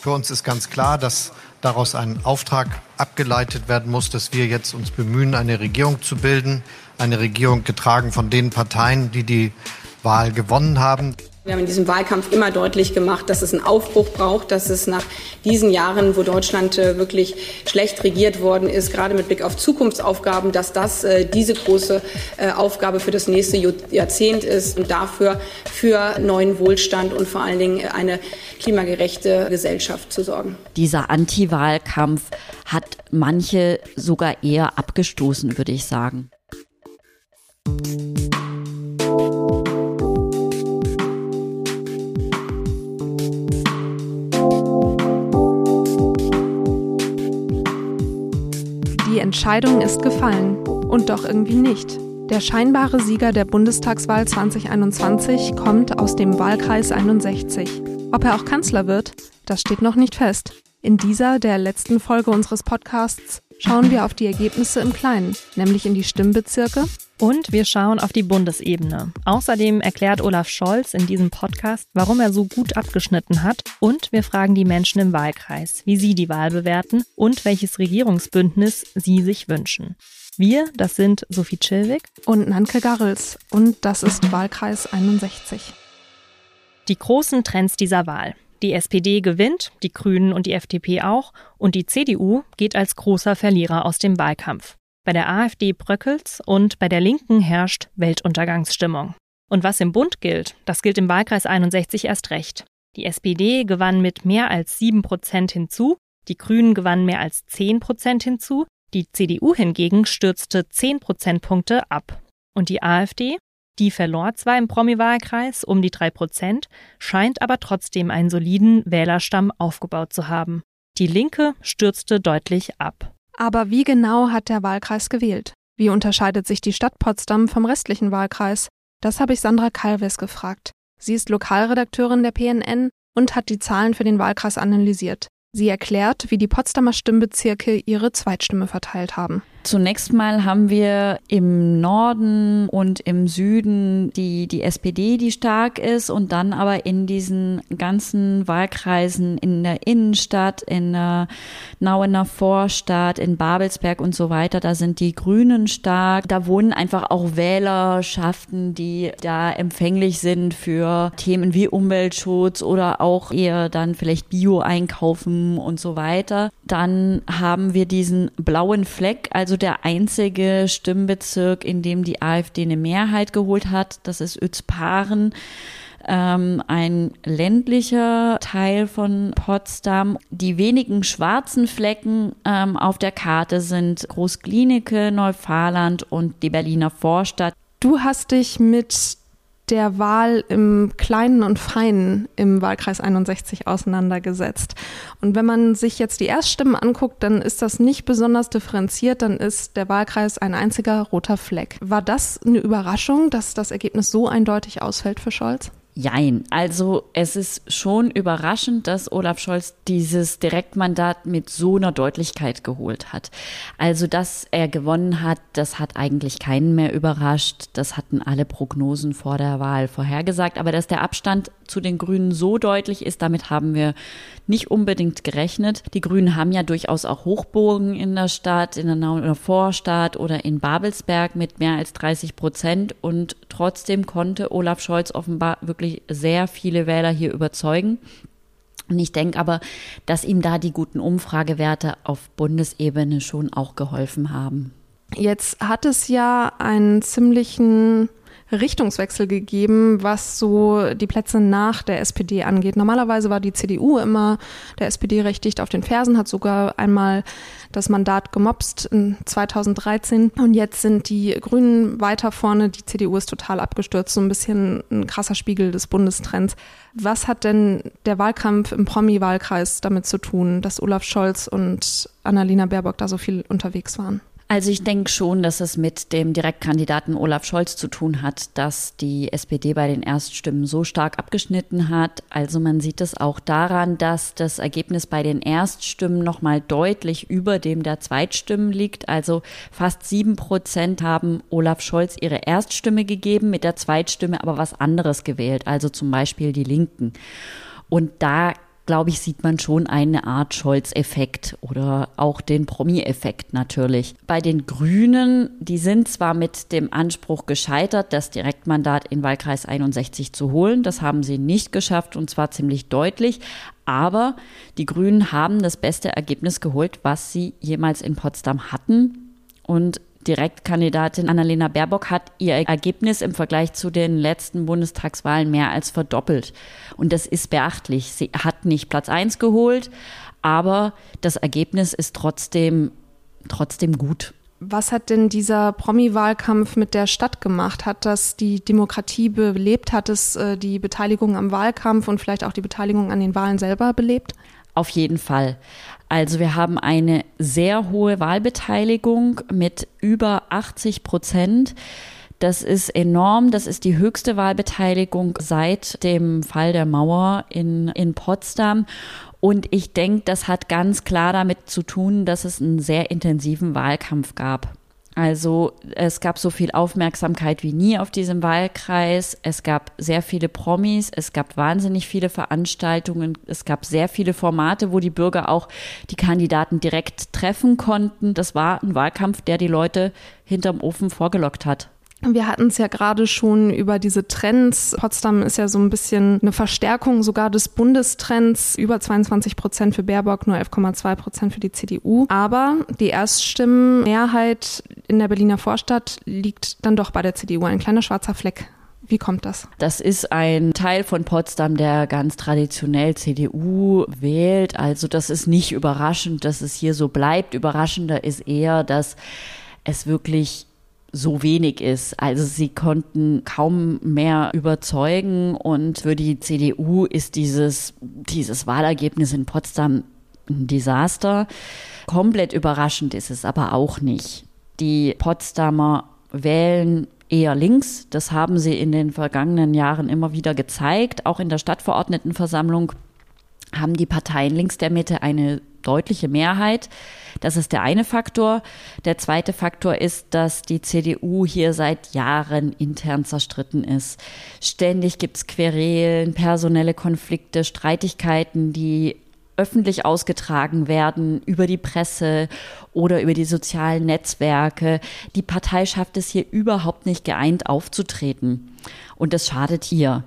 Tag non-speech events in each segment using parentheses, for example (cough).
Für uns ist ganz klar, dass daraus ein Auftrag abgeleitet werden muss, dass wir jetzt uns bemühen, eine Regierung zu bilden. Eine Regierung getragen von den Parteien, die die Wahl gewonnen haben. Wir haben in diesem Wahlkampf immer deutlich gemacht, dass es einen Aufbruch braucht, dass es nach diesen Jahren, wo Deutschland äh, wirklich schlecht regiert worden ist, gerade mit Blick auf Zukunftsaufgaben, dass das äh, diese große äh, Aufgabe für das nächste Jahrzehnt ist und dafür für neuen Wohlstand und vor allen Dingen eine klimagerechte Gesellschaft zu sorgen. Dieser Anti-Wahlkampf hat manche sogar eher abgestoßen, würde ich sagen. Entscheidung ist gefallen. Und doch irgendwie nicht. Der scheinbare Sieger der Bundestagswahl 2021 kommt aus dem Wahlkreis 61. Ob er auch Kanzler wird, das steht noch nicht fest. In dieser, der letzten Folge unseres Podcasts, schauen wir auf die Ergebnisse im Kleinen, nämlich in die Stimmbezirke und wir schauen auf die Bundesebene. Außerdem erklärt Olaf Scholz in diesem Podcast, warum er so gut abgeschnitten hat. Und wir fragen die Menschen im Wahlkreis, wie sie die Wahl bewerten und welches Regierungsbündnis sie sich wünschen. Wir, das sind Sophie Chilwig und Nanke Garrels. Und das ist Wahlkreis 61. Die großen Trends dieser Wahl. Die SPD gewinnt, die Grünen und die FDP auch, und die CDU geht als großer Verlierer aus dem Wahlkampf. Bei der AfD bröckelt's und bei der Linken herrscht Weltuntergangsstimmung. Und was im Bund gilt, das gilt im Wahlkreis 61 erst recht. Die SPD gewann mit mehr als 7 Prozent hinzu, die Grünen gewannen mehr als 10 Prozent hinzu, die CDU hingegen stürzte 10 Prozentpunkte ab. Und die AfD, die verlor zwar im Promi-Wahlkreis um die 3 Prozent, scheint aber trotzdem einen soliden Wählerstamm aufgebaut zu haben. Die Linke stürzte deutlich ab. Aber wie genau hat der Wahlkreis gewählt? Wie unterscheidet sich die Stadt Potsdam vom restlichen Wahlkreis? Das habe ich Sandra Kalves gefragt. Sie ist Lokalredakteurin der PNN und hat die Zahlen für den Wahlkreis analysiert. Sie erklärt, wie die Potsdamer Stimmbezirke ihre Zweitstimme verteilt haben. Zunächst mal haben wir im Norden und im Süden die, die SPD, die stark ist und dann aber in diesen ganzen Wahlkreisen in der Innenstadt, in der Nauener Vorstadt, in Babelsberg und so weiter, da sind die Grünen stark. Da wohnen einfach auch Wählerschaften, die da empfänglich sind für Themen wie Umweltschutz oder auch eher dann vielleicht Bio einkaufen und so weiter. Dann haben wir diesen blauen Fleck, also also der einzige Stimmbezirk, in dem die AfD eine Mehrheit geholt hat. Das ist Utzparen. Ähm, ein ländlicher Teil von Potsdam. Die wenigen schwarzen Flecken ähm, auf der Karte sind Großklinike, Neufahrland und die Berliner Vorstadt. Du hast dich mit der Wahl im Kleinen und Feinen im Wahlkreis 61 auseinandergesetzt. Und wenn man sich jetzt die Erststimmen anguckt, dann ist das nicht besonders differenziert, dann ist der Wahlkreis ein einziger roter Fleck. War das eine Überraschung, dass das Ergebnis so eindeutig ausfällt für Scholz? Jein. Also es ist schon überraschend, dass Olaf Scholz dieses Direktmandat mit so einer Deutlichkeit geholt hat. Also dass er gewonnen hat, das hat eigentlich keinen mehr überrascht. Das hatten alle Prognosen vor der Wahl vorhergesagt. Aber dass der Abstand zu den Grünen so deutlich ist, damit haben wir nicht unbedingt gerechnet. Die Grünen haben ja durchaus auch Hochburgen in der Stadt, in der, Vorstadt oder in Babelsberg mit mehr als 30 Prozent. Und trotzdem konnte Olaf Scholz offenbar wirklich sehr viele Wähler hier überzeugen. Und ich denke aber, dass ihm da die guten Umfragewerte auf Bundesebene schon auch geholfen haben. Jetzt hat es ja einen ziemlichen Richtungswechsel gegeben, was so die Plätze nach der SPD angeht. Normalerweise war die CDU immer der SPD recht dicht auf den Fersen, hat sogar einmal das Mandat gemobst in 2013 und jetzt sind die Grünen weiter vorne, die CDU ist total abgestürzt, so ein bisschen ein krasser Spiegel des Bundestrends. Was hat denn der Wahlkampf im Promi-Wahlkreis damit zu tun, dass Olaf Scholz und Annalena Baerbock da so viel unterwegs waren? Also ich denke schon, dass es mit dem Direktkandidaten Olaf Scholz zu tun hat, dass die SPD bei den Erststimmen so stark abgeschnitten hat. Also man sieht es auch daran, dass das Ergebnis bei den Erststimmen nochmal deutlich über dem der Zweitstimmen liegt. Also fast sieben Prozent haben Olaf Scholz ihre Erststimme gegeben, mit der Zweitstimme aber was anderes gewählt, also zum Beispiel die Linken. Und da glaube ich, sieht man schon eine Art Scholz-Effekt oder auch den Promi-Effekt natürlich. Bei den Grünen, die sind zwar mit dem Anspruch gescheitert, das Direktmandat in Wahlkreis 61 zu holen. Das haben sie nicht geschafft und zwar ziemlich deutlich. Aber die Grünen haben das beste Ergebnis geholt, was sie jemals in Potsdam hatten. Und Direktkandidatin Annalena Baerbock hat ihr Ergebnis im Vergleich zu den letzten Bundestagswahlen mehr als verdoppelt. Und das ist beachtlich. Sie hat nicht Platz 1 geholt, aber das Ergebnis ist trotzdem, trotzdem gut. Was hat denn dieser Promi-Wahlkampf mit der Stadt gemacht? Hat das die Demokratie belebt? Hat es äh, die Beteiligung am Wahlkampf und vielleicht auch die Beteiligung an den Wahlen selber belebt? Auf jeden Fall. Also wir haben eine sehr hohe Wahlbeteiligung mit über 80 Prozent. Das ist enorm. Das ist die höchste Wahlbeteiligung seit dem Fall der Mauer in, in Potsdam. Und ich denke, das hat ganz klar damit zu tun, dass es einen sehr intensiven Wahlkampf gab. Also es gab so viel Aufmerksamkeit wie nie auf diesem Wahlkreis. Es gab sehr viele Promis, es gab wahnsinnig viele Veranstaltungen, es gab sehr viele Formate, wo die Bürger auch die Kandidaten direkt treffen konnten. Das war ein Wahlkampf, der die Leute hinterm Ofen vorgelockt hat. Wir hatten es ja gerade schon über diese Trends. Potsdam ist ja so ein bisschen eine Verstärkung sogar des Bundestrends. Über 22 Prozent für Baerbock, nur 11,2 Prozent für die CDU. Aber die Erststimmenmehrheit in der Berliner Vorstadt liegt dann doch bei der CDU. Ein kleiner schwarzer Fleck. Wie kommt das? Das ist ein Teil von Potsdam, der ganz traditionell CDU wählt. Also das ist nicht überraschend, dass es hier so bleibt. Überraschender ist eher, dass es wirklich so wenig ist. Also sie konnten kaum mehr überzeugen und für die CDU ist dieses, dieses Wahlergebnis in Potsdam ein Desaster. Komplett überraschend ist es aber auch nicht. Die Potsdamer wählen eher links. Das haben sie in den vergangenen Jahren immer wieder gezeigt. Auch in der Stadtverordnetenversammlung haben die Parteien links der Mitte eine deutliche Mehrheit. Das ist der eine Faktor. Der zweite Faktor ist, dass die CDU hier seit Jahren intern zerstritten ist. Ständig gibt es Querelen, personelle Konflikte, Streitigkeiten, die öffentlich ausgetragen werden über die Presse oder über die sozialen Netzwerke. Die Partei schafft es hier überhaupt nicht geeint aufzutreten. Und das schadet hier.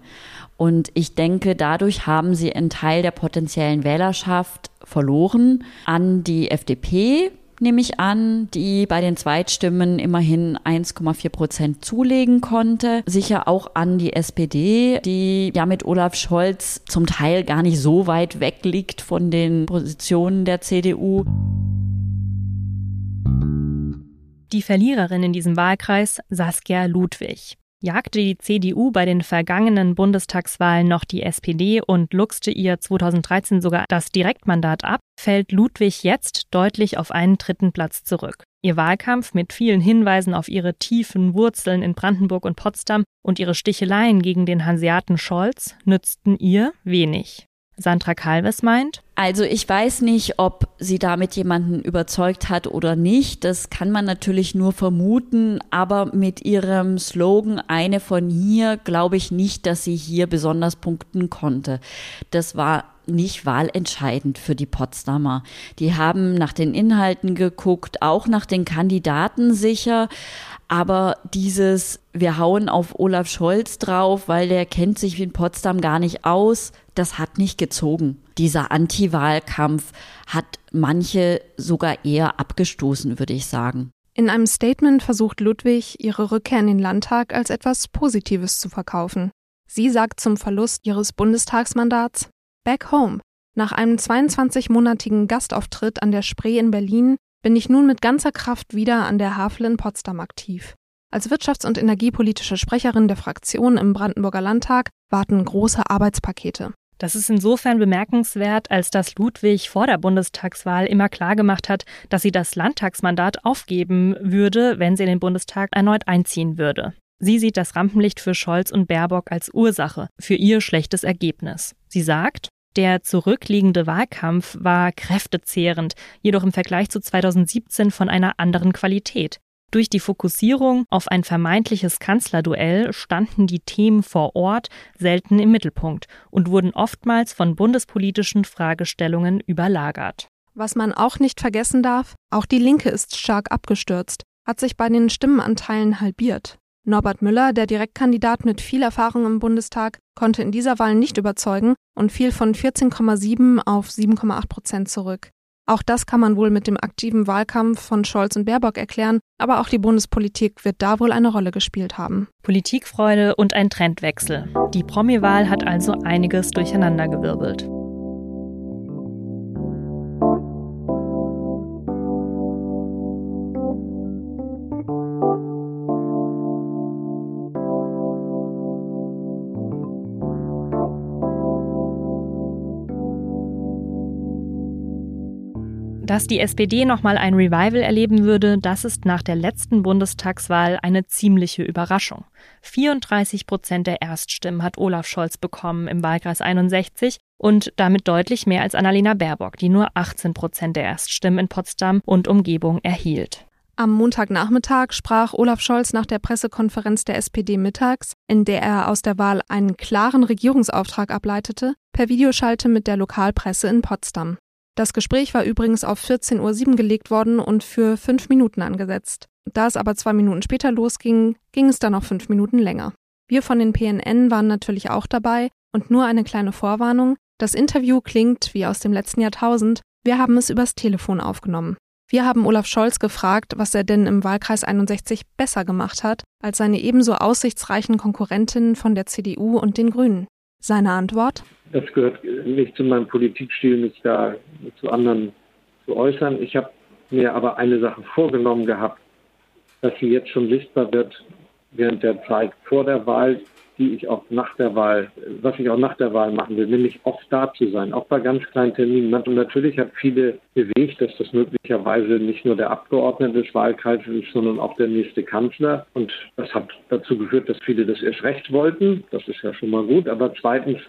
Und ich denke, dadurch haben sie einen Teil der potenziellen Wählerschaft verloren an die FDP, nehme ich an, die bei den Zweitstimmen immerhin 1,4 Prozent zulegen konnte. Sicher auch an die SPD, die ja mit Olaf Scholz zum Teil gar nicht so weit weg liegt von den Positionen der CDU. Die Verliererin in diesem Wahlkreis Saskia Ludwig jagte die CDU bei den vergangenen Bundestagswahlen noch die SPD und luchste ihr 2013 sogar das Direktmandat ab, fällt Ludwig jetzt deutlich auf einen dritten Platz zurück. Ihr Wahlkampf mit vielen Hinweisen auf ihre tiefen Wurzeln in Brandenburg und Potsdam und ihre Sticheleien gegen den Hanseaten Scholz nützten ihr wenig. Sandra Kalves meint, also ich weiß nicht, ob sie damit jemanden überzeugt hat oder nicht. Das kann man natürlich nur vermuten. Aber mit ihrem Slogan eine von hier glaube ich nicht, dass sie hier besonders punkten konnte. Das war nicht wahlentscheidend für die Potsdamer. Die haben nach den Inhalten geguckt, auch nach den Kandidaten sicher. Aber dieses, wir hauen auf Olaf Scholz drauf, weil der kennt sich in Potsdam gar nicht aus, das hat nicht gezogen. Dieser Anti-Wahlkampf hat manche sogar eher abgestoßen, würde ich sagen. In einem Statement versucht Ludwig, ihre Rückkehr in den Landtag als etwas Positives zu verkaufen. Sie sagt zum Verlust ihres Bundestagsmandats Back home. Nach einem 22-monatigen Gastauftritt an der Spree in Berlin bin ich nun mit ganzer Kraft wieder an der Havel in Potsdam aktiv. Als wirtschafts- und energiepolitische Sprecherin der Fraktion im Brandenburger Landtag warten große Arbeitspakete. Das ist insofern bemerkenswert, als dass Ludwig vor der Bundestagswahl immer klargemacht hat, dass sie das Landtagsmandat aufgeben würde, wenn sie in den Bundestag erneut einziehen würde. Sie sieht das Rampenlicht für Scholz und Baerbock als Ursache für ihr schlechtes Ergebnis. Sie sagt, der zurückliegende Wahlkampf war kräftezehrend, jedoch im Vergleich zu 2017 von einer anderen Qualität. Durch die Fokussierung auf ein vermeintliches Kanzlerduell standen die Themen vor Ort selten im Mittelpunkt und wurden oftmals von bundespolitischen Fragestellungen überlagert. Was man auch nicht vergessen darf, auch die Linke ist stark abgestürzt, hat sich bei den Stimmenanteilen halbiert. Norbert Müller, der Direktkandidat mit viel Erfahrung im Bundestag, konnte in dieser Wahl nicht überzeugen und fiel von 14,7 auf 7,8 Prozent zurück. Auch das kann man wohl mit dem aktiven Wahlkampf von Scholz und Baerbock erklären, aber auch die Bundespolitik wird da wohl eine Rolle gespielt haben. Politikfreude und ein Trendwechsel. Die Promi-Wahl hat also einiges durcheinandergewirbelt. Dass die SPD nochmal ein Revival erleben würde, das ist nach der letzten Bundestagswahl eine ziemliche Überraschung. 34 Prozent der Erststimmen hat Olaf Scholz bekommen im Wahlkreis 61 und damit deutlich mehr als Annalena Baerbock, die nur 18 Prozent der Erststimmen in Potsdam und Umgebung erhielt. Am Montagnachmittag sprach Olaf Scholz nach der Pressekonferenz der SPD mittags, in der er aus der Wahl einen klaren Regierungsauftrag ableitete, per Videoschalte mit der Lokalpresse in Potsdam. Das Gespräch war übrigens auf 14.07 Uhr gelegt worden und für fünf Minuten angesetzt. Da es aber zwei Minuten später losging, ging es dann noch fünf Minuten länger. Wir von den PNN waren natürlich auch dabei und nur eine kleine Vorwarnung. Das Interview klingt wie aus dem letzten Jahrtausend. Wir haben es übers Telefon aufgenommen. Wir haben Olaf Scholz gefragt, was er denn im Wahlkreis 61 besser gemacht hat als seine ebenso aussichtsreichen Konkurrentinnen von der CDU und den Grünen. Seine Antwort? Das gehört nicht zu meinem Politikstil, mich da zu anderen zu äußern. Ich habe mir aber eine Sache vorgenommen gehabt, dass sie jetzt schon sichtbar wird während der Zeit vor der Wahl, die ich auch nach der Wahl, was ich auch nach der Wahl machen will, nämlich oft da zu sein, auch bei ganz kleinen Terminen. Und natürlich hat viele bewegt, dass das möglicherweise nicht nur der Abgeordnete des Wahlkreises ist, sondern auch der nächste Kanzler. Und das hat dazu geführt, dass viele das erst recht wollten. Das ist ja schon mal gut. Aber zweitens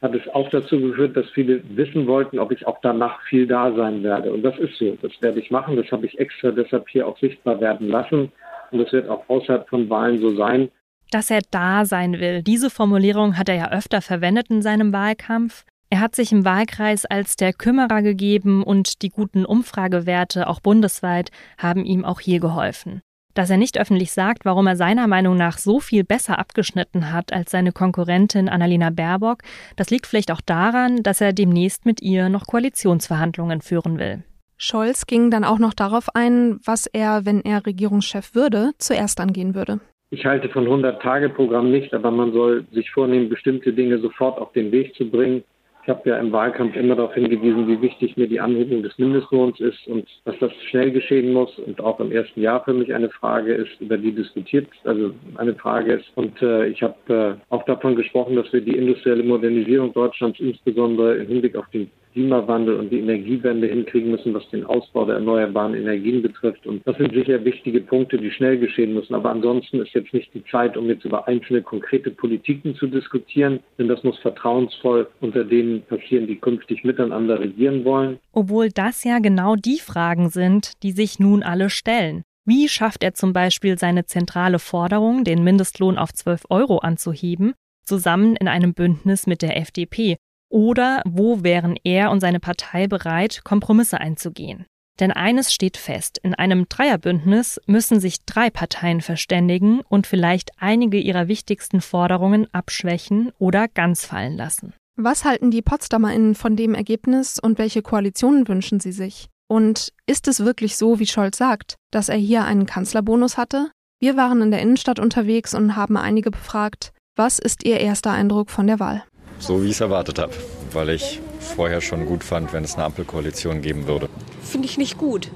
hat es auch dazu geführt, dass viele wissen wollten, ob ich auch danach viel da sein werde. Und das ist so. Das werde ich machen. Das habe ich extra deshalb hier auch sichtbar werden lassen. Und das wird auch außerhalb von Wahlen so sein dass er da sein will. Diese Formulierung hat er ja öfter verwendet in seinem Wahlkampf. Er hat sich im Wahlkreis als der Kümmerer gegeben und die guten Umfragewerte, auch bundesweit, haben ihm auch hier geholfen. Dass er nicht öffentlich sagt, warum er seiner Meinung nach so viel besser abgeschnitten hat als seine Konkurrentin Annalena Baerbock, das liegt vielleicht auch daran, dass er demnächst mit ihr noch Koalitionsverhandlungen führen will. Scholz ging dann auch noch darauf ein, was er, wenn er Regierungschef würde, zuerst angehen würde. Ich halte von 100-Tage-Programm nicht, aber man soll sich vornehmen, bestimmte Dinge sofort auf den Weg zu bringen. Ich habe ja im Wahlkampf immer darauf hingewiesen, wie wichtig mir die Anhebung des Mindestlohns ist und dass das schnell geschehen muss und auch im ersten Jahr für mich eine Frage ist, über die diskutiert, also eine Frage ist. Und äh, ich habe äh, auch davon gesprochen, dass wir die industrielle Modernisierung Deutschlands insbesondere im Hinblick auf den Klimawandel und die Energiewende hinkriegen müssen, was den Ausbau der erneuerbaren Energien betrifft. Und das sind sicher wichtige Punkte, die schnell geschehen müssen. Aber ansonsten ist jetzt nicht die Zeit, um jetzt über einzelne konkrete Politiken zu diskutieren, denn das muss vertrauensvoll unter denen passieren, die künftig miteinander regieren wollen. Obwohl das ja genau die Fragen sind, die sich nun alle stellen. Wie schafft er zum Beispiel seine zentrale Forderung, den Mindestlohn auf 12 Euro anzuheben, zusammen in einem Bündnis mit der FDP, oder wo wären er und seine Partei bereit, Kompromisse einzugehen? Denn eines steht fest, in einem Dreierbündnis müssen sich drei Parteien verständigen und vielleicht einige ihrer wichtigsten Forderungen abschwächen oder ganz fallen lassen. Was halten die PotsdamerInnen von dem Ergebnis und welche Koalitionen wünschen sie sich? Und ist es wirklich so, wie Scholz sagt, dass er hier einen Kanzlerbonus hatte? Wir waren in der Innenstadt unterwegs und haben einige befragt, was ist ihr erster Eindruck von der Wahl? So wie ich es erwartet habe, weil ich vorher schon gut fand, wenn es eine Ampelkoalition geben würde. Finde ich nicht gut.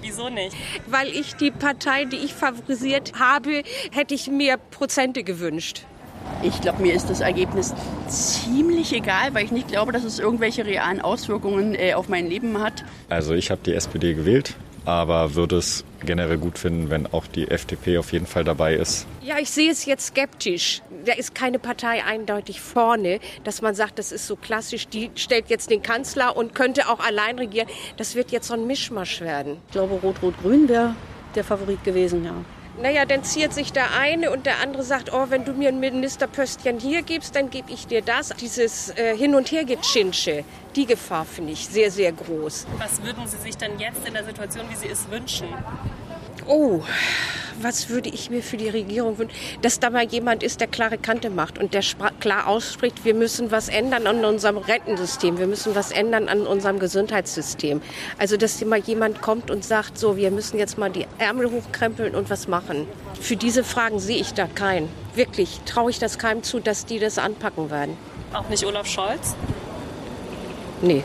Wieso nicht? Weil ich die Partei, die ich favorisiert habe, hätte ich mehr Prozente gewünscht. Ich glaube, mir ist das Ergebnis ziemlich egal, weil ich nicht glaube, dass es irgendwelche realen Auswirkungen äh, auf mein Leben hat. Also ich habe die SPD gewählt, aber würde es generell gut finden, wenn auch die FDP auf jeden Fall dabei ist. Ja, ich sehe es jetzt skeptisch. Da ist keine Partei eindeutig vorne, dass man sagt, das ist so klassisch, die stellt jetzt den Kanzler und könnte auch allein regieren. Das wird jetzt so ein Mischmasch werden. Ich glaube, Rot-Rot-Grün wäre der Favorit gewesen, ja. Naja, dann ziert sich der eine und der andere sagt, oh, wenn du mir ein Ministerpöstchen hier gibst, dann gebe ich dir das. Dieses äh, Hin- und Hergechinsche, die Gefahr finde ich sehr, sehr groß. Was würden Sie sich denn jetzt in der Situation, wie Sie es wünschen? Oh, was würde ich mir für die Regierung wünschen? Dass da mal jemand ist, der klare Kante macht und der klar ausspricht, wir müssen was ändern an unserem Rentensystem, wir müssen was ändern an unserem Gesundheitssystem. Also, dass mal jemand kommt und sagt, so, wir müssen jetzt mal die Ärmel hochkrempeln und was machen. Für diese Fragen sehe ich da keinen. Wirklich, traue ich das keinem zu, dass die das anpacken werden. Auch nicht Olaf Scholz? Nee.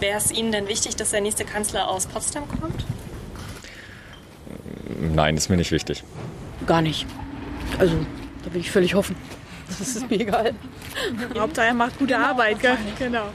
Wäre es Ihnen denn wichtig, dass der nächste Kanzler aus Potsdam kommt? Nein, ist mir nicht wichtig. Gar nicht. Also, da bin ich völlig offen. (laughs) Das ist mir egal. Hauptsache er macht gute genau, Arbeit, gell? Genau.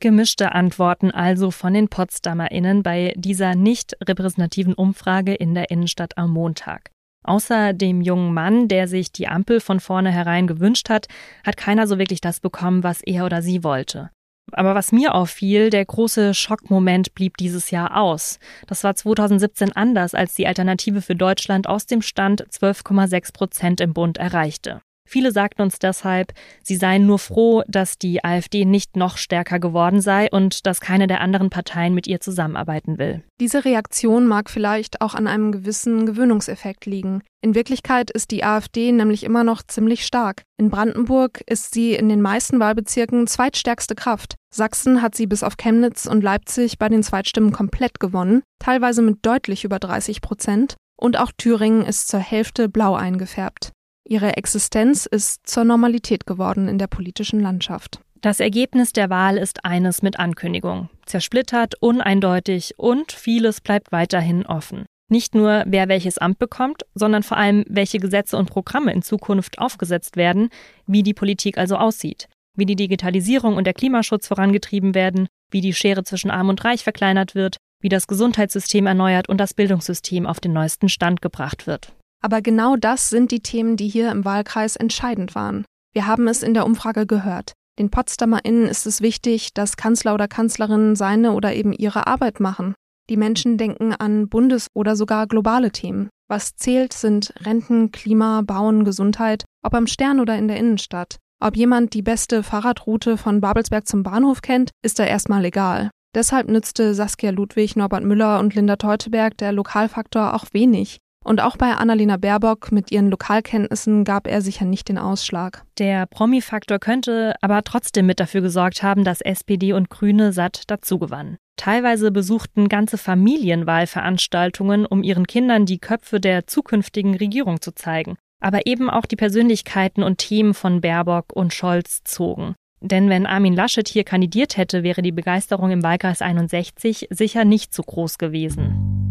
Gemischte Antworten also von den PotsdamerInnen bei dieser nicht repräsentativen Umfrage in der Innenstadt am Montag. Außer dem jungen Mann, der sich die Ampel von vornherein gewünscht hat, hat keiner so wirklich das bekommen, was er oder sie wollte. Aber was mir auffiel, der große Schockmoment blieb dieses Jahr aus. Das war 2017 anders, als die Alternative für Deutschland aus dem Stand 12,6 Prozent im Bund erreichte. Viele sagten uns deshalb, sie seien nur froh, dass die AfD nicht noch stärker geworden sei und dass keine der anderen Parteien mit ihr zusammenarbeiten will. Diese Reaktion mag vielleicht auch an einem gewissen Gewöhnungseffekt liegen. In Wirklichkeit ist die AfD nämlich immer noch ziemlich stark. In Brandenburg ist sie in den meisten Wahlbezirken zweitstärkste Kraft. Sachsen hat sie bis auf Chemnitz und Leipzig bei den Zweitstimmen komplett gewonnen, teilweise mit deutlich über 30 Prozent. Und auch Thüringen ist zur Hälfte blau eingefärbt. Ihre Existenz ist zur Normalität geworden in der politischen Landschaft. Das Ergebnis der Wahl ist eines mit Ankündigung. Zersplittert, uneindeutig und vieles bleibt weiterhin offen. Nicht nur, wer welches Amt bekommt, sondern vor allem, welche Gesetze und Programme in Zukunft aufgesetzt werden, wie die Politik also aussieht, wie die Digitalisierung und der Klimaschutz vorangetrieben werden, wie die Schere zwischen Arm und Reich verkleinert wird, wie das Gesundheitssystem erneuert und das Bildungssystem auf den neuesten Stand gebracht wird. Aber genau das sind die Themen, die hier im Wahlkreis entscheidend waren. Wir haben es in der Umfrage gehört. Den PotsdamerInnen ist es wichtig, dass Kanzler oder Kanzlerinnen seine oder eben ihre Arbeit machen. Die Menschen denken an bundes- oder sogar globale Themen. Was zählt, sind Renten, Klima, Bauen, Gesundheit, ob am Stern oder in der Innenstadt. Ob jemand die beste Fahrradroute von Babelsberg zum Bahnhof kennt, ist da erstmal egal. Deshalb nützte Saskia Ludwig, Norbert Müller und Linda Teuteberg der Lokalfaktor auch wenig. Und auch bei Annalena Baerbock mit ihren Lokalkenntnissen gab er sicher nicht den Ausschlag. Der Promi-Faktor könnte aber trotzdem mit dafür gesorgt haben, dass SPD und Grüne satt dazugewannen. Teilweise besuchten ganze Familien Wahlveranstaltungen, um ihren Kindern die Köpfe der zukünftigen Regierung zu zeigen. Aber eben auch die Persönlichkeiten und Themen von Baerbock und Scholz zogen. Denn wenn Armin Laschet hier kandidiert hätte, wäre die Begeisterung im Wahlkreis 61 sicher nicht so groß gewesen.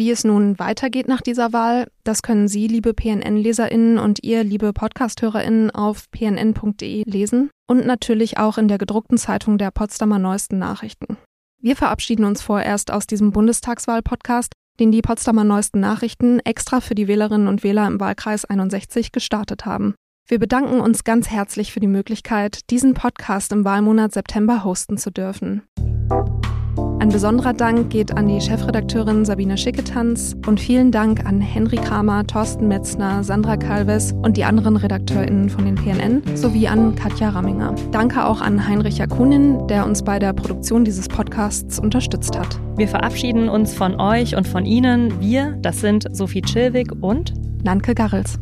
Wie es nun weitergeht nach dieser Wahl, das können Sie, liebe PNN-LeserInnen und ihr, liebe Podcast-HörerInnen, auf pnn.de lesen und natürlich auch in der gedruckten Zeitung der Potsdamer Neuesten Nachrichten. Wir verabschieden uns vorerst aus diesem Bundestagswahl-Podcast, den die Potsdamer Neuesten Nachrichten extra für die Wählerinnen und Wähler im Wahlkreis 61 gestartet haben. Wir bedanken uns ganz herzlich für die Möglichkeit, diesen Podcast im Wahlmonat September hosten zu dürfen. Ein besonderer Dank geht an die Chefredakteurin Sabine Schicketanz und vielen Dank an Henry Kramer, Thorsten Metzner, Sandra Kalves und die anderen RedakteurInnen von den PNN sowie an Katja Ramminger. Danke auch an Heinrich Jakunin, der uns bei der Produktion dieses Podcasts unterstützt hat. Wir verabschieden uns von euch und von Ihnen. Wir, das sind Sophie Chilwig und Nanke Garrels.